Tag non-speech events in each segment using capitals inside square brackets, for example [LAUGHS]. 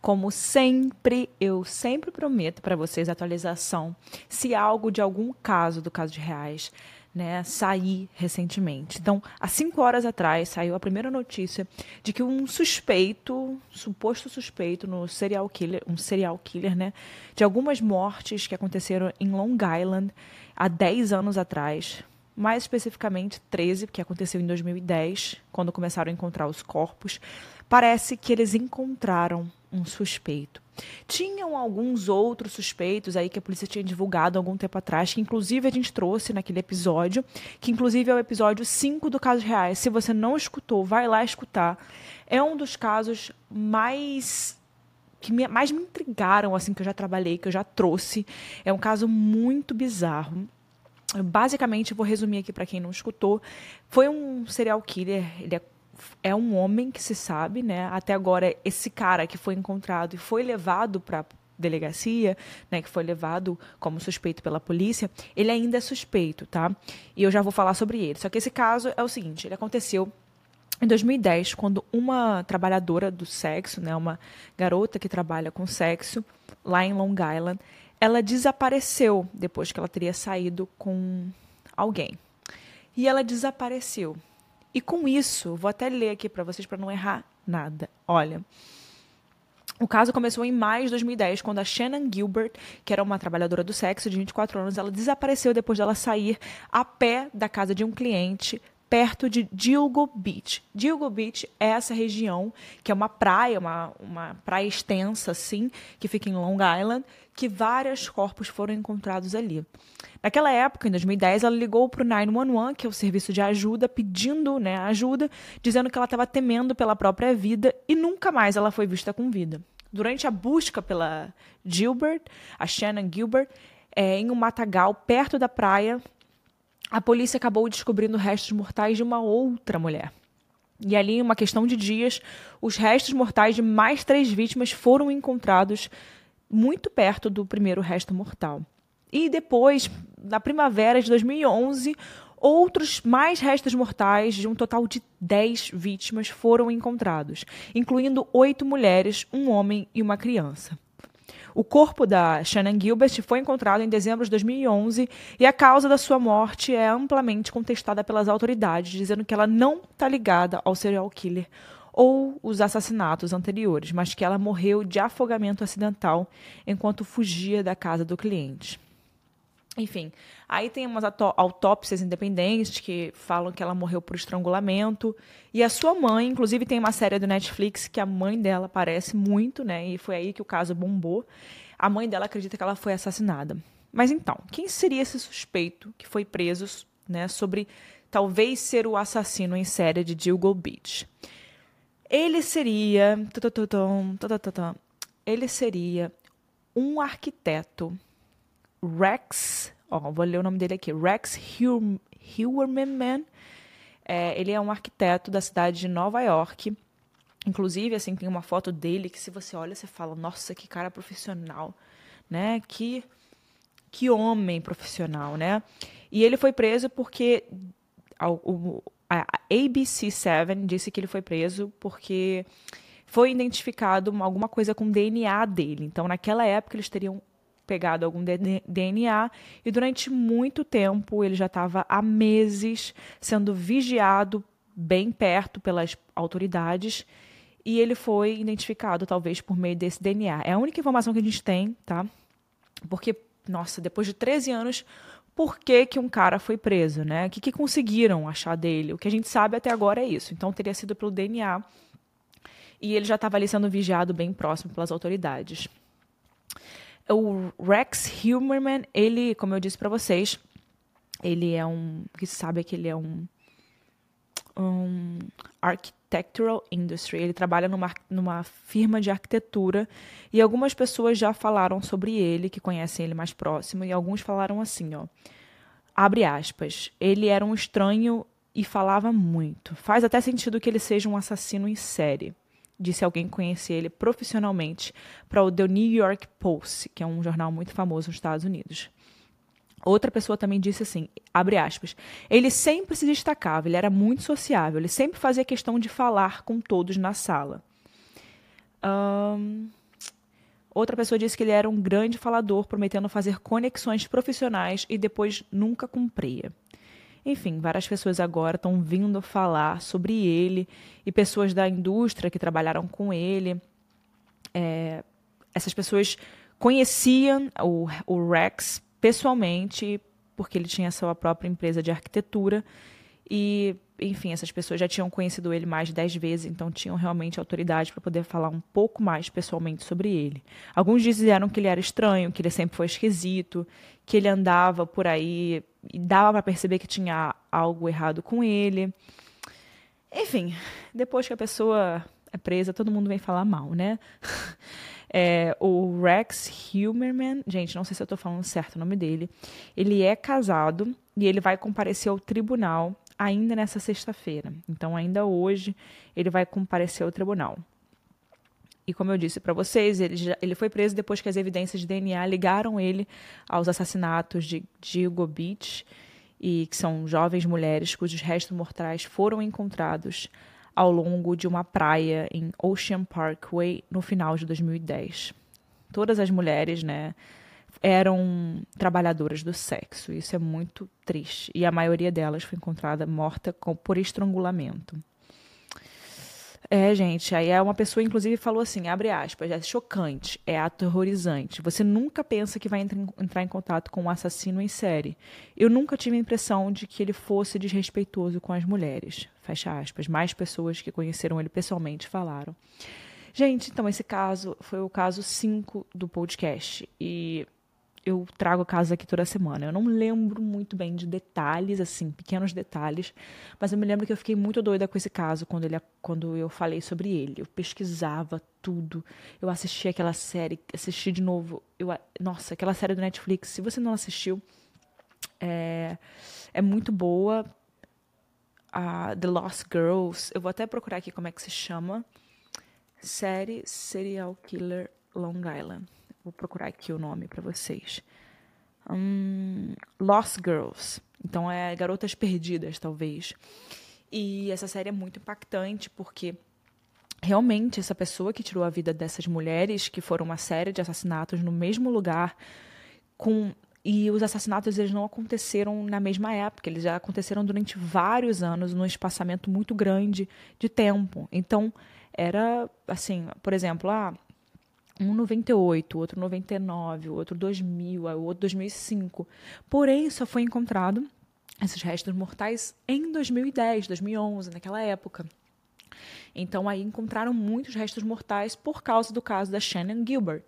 Como sempre, eu sempre prometo para vocês atualização se algo de algum caso do caso de reais né, sair recentemente. Então, há cinco horas atrás saiu a primeira notícia de que um suspeito, suposto suspeito no serial killer, um serial killer, né, de algumas mortes que aconteceram em Long Island há 10 anos atrás, mais especificamente 13, que aconteceu em 2010, quando começaram a encontrar os corpos, parece que eles encontraram um suspeito. Tinham alguns outros suspeitos aí que a polícia tinha divulgado algum tempo atrás, que inclusive a gente trouxe naquele episódio, que inclusive é o episódio 5 do Casos Reais. Se você não escutou, vai lá escutar. É um dos casos mais que me, mais me intrigaram assim que eu já trabalhei, que eu já trouxe. É um caso muito bizarro. Basicamente, vou resumir aqui para quem não escutou. Foi um serial killer, ele é é um homem que se sabe, né? Até agora, esse cara que foi encontrado e foi levado para delegacia, né, que foi levado como suspeito pela polícia, ele ainda é suspeito, tá? E eu já vou falar sobre ele. Só que esse caso é o seguinte, ele aconteceu em 2010, quando uma trabalhadora do sexo, né, uma garota que trabalha com sexo lá em Long Island, ela desapareceu depois que ela teria saído com alguém. E ela desapareceu. E com isso, vou até ler aqui para vocês para não errar nada. Olha, o caso começou em maio de 2010, quando a Shannon Gilbert, que era uma trabalhadora do sexo de 24 anos, ela desapareceu depois dela sair a pé da casa de um cliente perto de Dilgo Beach. Dilgo Beach é essa região que é uma praia, uma, uma praia extensa assim, que fica em Long Island, que vários corpos foram encontrados ali. Naquela época, em 2010, ela ligou para o 911, que é o serviço de ajuda, pedindo né, ajuda, dizendo que ela estava temendo pela própria vida e nunca mais ela foi vista com vida. Durante a busca pela Gilbert, a Shannon Gilbert, é, em um matagal perto da praia, a polícia acabou descobrindo restos mortais de uma outra mulher. E ali, em uma questão de dias, os restos mortais de mais três vítimas foram encontrados muito perto do primeiro resto mortal. E depois, na primavera de 2011, outros mais restos mortais de um total de 10 vítimas foram encontrados, incluindo oito mulheres, um homem e uma criança. O corpo da Shannon Gilbert foi encontrado em dezembro de 2011 e a causa da sua morte é amplamente contestada pelas autoridades, dizendo que ela não está ligada ao serial killer ou os assassinatos anteriores, mas que ela morreu de afogamento acidental enquanto fugia da casa do cliente. Enfim, aí tem umas autópsias independentes que falam que ela morreu por estrangulamento. E a sua mãe, inclusive, tem uma série do Netflix que a mãe dela aparece muito, né? E foi aí que o caso bombou. A mãe dela acredita que ela foi assassinada. Mas então, quem seria esse suspeito que foi preso, né? Sobre talvez ser o assassino em série de Dilgo Beach? Ele seria. Ele seria um arquiteto Rex, ó, vou ler o nome dele aqui, Rex Hilwerman. É, ele é um arquiteto da cidade de Nova York. Inclusive, assim, tem uma foto dele que se você olha, você fala, nossa, que cara profissional, né? Que, que homem profissional, né? E ele foi preso porque a, a ABC7 disse que ele foi preso porque foi identificado alguma coisa com DNA dele. Então, naquela época, eles teriam pegado algum DNA e durante muito tempo ele já estava há meses sendo vigiado bem perto pelas autoridades e ele foi identificado talvez por meio desse DNA. É a única informação que a gente tem, tá? Porque, nossa, depois de 13 anos, por que, que um cara foi preso, né? O que, que conseguiram achar dele? O que a gente sabe até agora é isso. Então teria sido pelo DNA e ele já estava ali sendo vigiado bem próximo pelas autoridades o Rex Humerman, ele, como eu disse para vocês, ele é um, que sabe que ele é um, um architectural industry. Ele trabalha numa, numa firma de arquitetura e algumas pessoas já falaram sobre ele, que conhecem ele mais próximo, e alguns falaram assim, ó, abre aspas, ele era um estranho e falava muito. Faz até sentido que ele seja um assassino em série disse alguém que conhecia ele profissionalmente para o The New York Post, que é um jornal muito famoso nos Estados Unidos. Outra pessoa também disse assim, abre aspas, ele sempre se destacava, ele era muito sociável, ele sempre fazia questão de falar com todos na sala. Um, Outra pessoa disse que ele era um grande falador, prometendo fazer conexões profissionais e depois nunca cumpria. Enfim, várias pessoas agora estão vindo falar sobre ele e pessoas da indústria que trabalharam com ele. É, essas pessoas conheciam o, o Rex pessoalmente, porque ele tinha sua própria empresa de arquitetura. E, enfim, essas pessoas já tinham conhecido ele mais de dez vezes, então tinham realmente autoridade para poder falar um pouco mais pessoalmente sobre ele. Alguns disseram que ele era estranho, que ele sempre foi esquisito, que ele andava por aí e dava para perceber que tinha algo errado com ele. Enfim, depois que a pessoa é presa, todo mundo vem falar mal, né? [LAUGHS] É, o Rex Humerman, gente, não sei se eu estou falando certo o nome dele, ele é casado e ele vai comparecer ao tribunal ainda nessa sexta-feira. Então, ainda hoje, ele vai comparecer ao tribunal. E como eu disse para vocês, ele, já, ele foi preso depois que as evidências de DNA ligaram ele aos assassinatos de Diego Beach, e que são jovens mulheres cujos restos mortais foram encontrados ao longo de uma praia em Ocean Parkway no final de 2010. Todas as mulheres, né, eram trabalhadoras do sexo. Isso é muito triste. E a maioria delas foi encontrada morta com, por estrangulamento. É, gente, aí é uma pessoa, inclusive, falou assim, abre aspas, é chocante, é aterrorizante. Você nunca pensa que vai entrar em contato com um assassino em série. Eu nunca tive a impressão de que ele fosse desrespeitoso com as mulheres. Fecha aspas. Mais pessoas que conheceram ele pessoalmente falaram. Gente, então esse caso foi o caso 5 do podcast. E eu trago casos aqui toda semana. Eu não lembro muito bem de detalhes, assim, pequenos detalhes, mas eu me lembro que eu fiquei muito doida com esse caso quando, ele, quando eu falei sobre ele. Eu pesquisava tudo, eu assisti aquela série, assisti de novo. Eu, nossa, aquela série do Netflix, se você não assistiu, é, é muito boa. Uh, The Lost Girls, eu vou até procurar aqui como é que se chama. Série Serial Killer Long Island. Vou procurar aqui o nome para vocês. Um, Lost Girls. Então é Garotas Perdidas, talvez. E essa série é muito impactante porque realmente essa pessoa que tirou a vida dessas mulheres, que foram uma série de assassinatos no mesmo lugar, com e os assassinatos eles não aconteceram na mesma época, eles já aconteceram durante vários anos, num espaçamento muito grande de tempo. Então, era assim, por exemplo, ah, um 98, outro 99, outro 2000, o outro 2005. Porém, só foi encontrado esses restos mortais em 2010, 2011, naquela época. Então aí encontraram muitos restos mortais por causa do caso da Shannon Gilbert.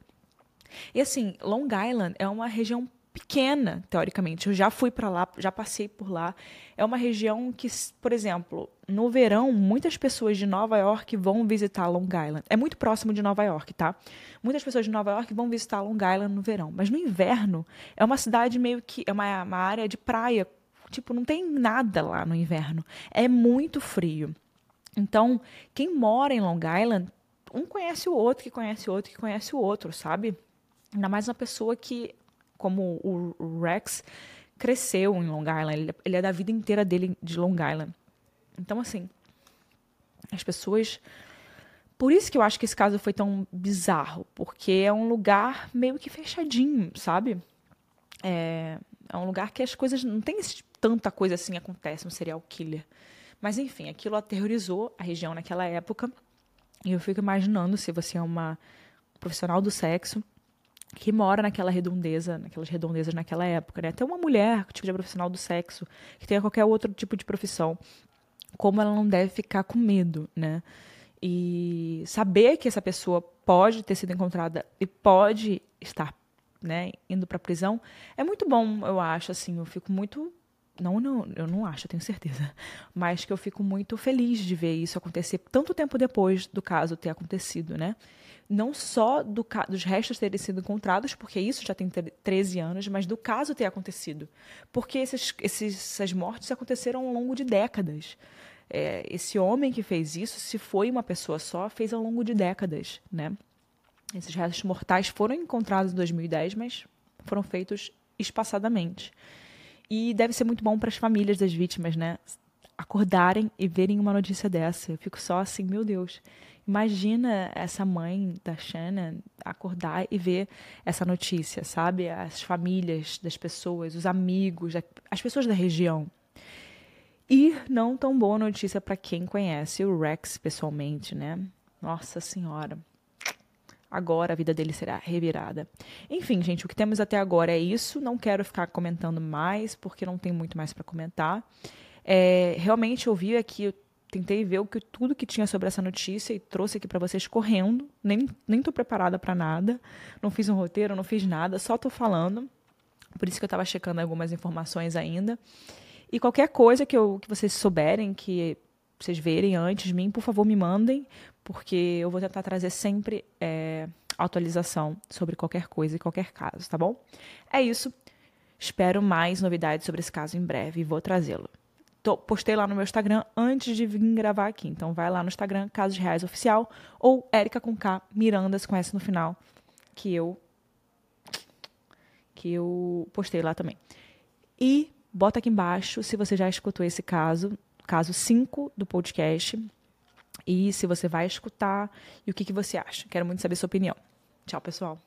E assim, Long Island é uma região pequena, teoricamente. Eu já fui para lá, já passei por lá. É uma região que, por exemplo, no verão, muitas pessoas de Nova York vão visitar Long Island. É muito próximo de Nova York, tá? Muitas pessoas de Nova York vão visitar Long Island no verão. Mas no inverno, é uma cidade meio que. É uma, uma área de praia. Tipo, não tem nada lá no inverno. É muito frio. Então, quem mora em Long Island, um conhece o outro, que conhece o outro, que conhece o outro, sabe? Ainda mais uma pessoa que como o Rex cresceu em Long Island, ele, ele é da vida inteira dele de Long Island. Então, assim, as pessoas. Por isso que eu acho que esse caso foi tão bizarro, porque é um lugar meio que fechadinho, sabe? É, é um lugar que as coisas. Não tem tanta coisa assim acontece no serial killer. Mas, enfim, aquilo aterrorizou a região naquela época. E eu fico imaginando se você é uma profissional do sexo que mora naquela redondeza, naquelas redondezas naquela época, né? Até uma mulher, tipo de profissional do sexo, que tenha qualquer outro tipo de profissão, como ela não deve ficar com medo, né? E saber que essa pessoa pode ter sido encontrada e pode estar, né, indo para prisão, é muito bom, eu acho, assim, eu fico muito não, não, eu não acho, eu tenho certeza, mas que eu fico muito feliz de ver isso acontecer tanto tempo depois do caso ter acontecido, né? não só do, dos restos terem sido encontrados, porque isso já tem 13 anos, mas do caso ter acontecido. Porque esses, esses, essas mortes aconteceram ao longo de décadas. É, esse homem que fez isso, se foi uma pessoa só, fez ao longo de décadas. Né? Esses restos mortais foram encontrados em 2010, mas foram feitos espaçadamente. E deve ser muito bom para as famílias das vítimas, né? acordarem e verem uma notícia dessa. Eu fico só assim, meu Deus. Imagina essa mãe da Shannon acordar e ver essa notícia, sabe? As famílias das pessoas, os amigos, as pessoas da região. E não tão boa notícia para quem conhece o Rex pessoalmente, né? Nossa Senhora. Agora a vida dele será revirada. Enfim, gente, o que temos até agora é isso. Não quero ficar comentando mais, porque não tem muito mais para comentar. É, realmente eu vi aqui tentei ver o que, tudo que tinha sobre essa notícia e trouxe aqui para vocês correndo. Nem, nem tô preparada para nada. Não fiz um roteiro, não fiz nada, só tô falando. Por isso que eu estava checando algumas informações ainda. E qualquer coisa que, eu, que vocês souberem, que vocês verem antes de mim, por favor, me mandem, porque eu vou tentar trazer sempre é, atualização sobre qualquer coisa e qualquer caso, tá bom? É isso. Espero mais novidades sobre esse caso em breve e vou trazê-lo postei lá no meu Instagram antes de vir gravar aqui. Então vai lá no Instagram, Casos Reais Oficial, ou Érica com K, Miranda se conhece no final, que eu que eu postei lá também. E bota aqui embaixo se você já escutou esse caso, caso 5 do podcast, e se você vai escutar e o que, que você acha. Quero muito saber sua opinião. Tchau, pessoal.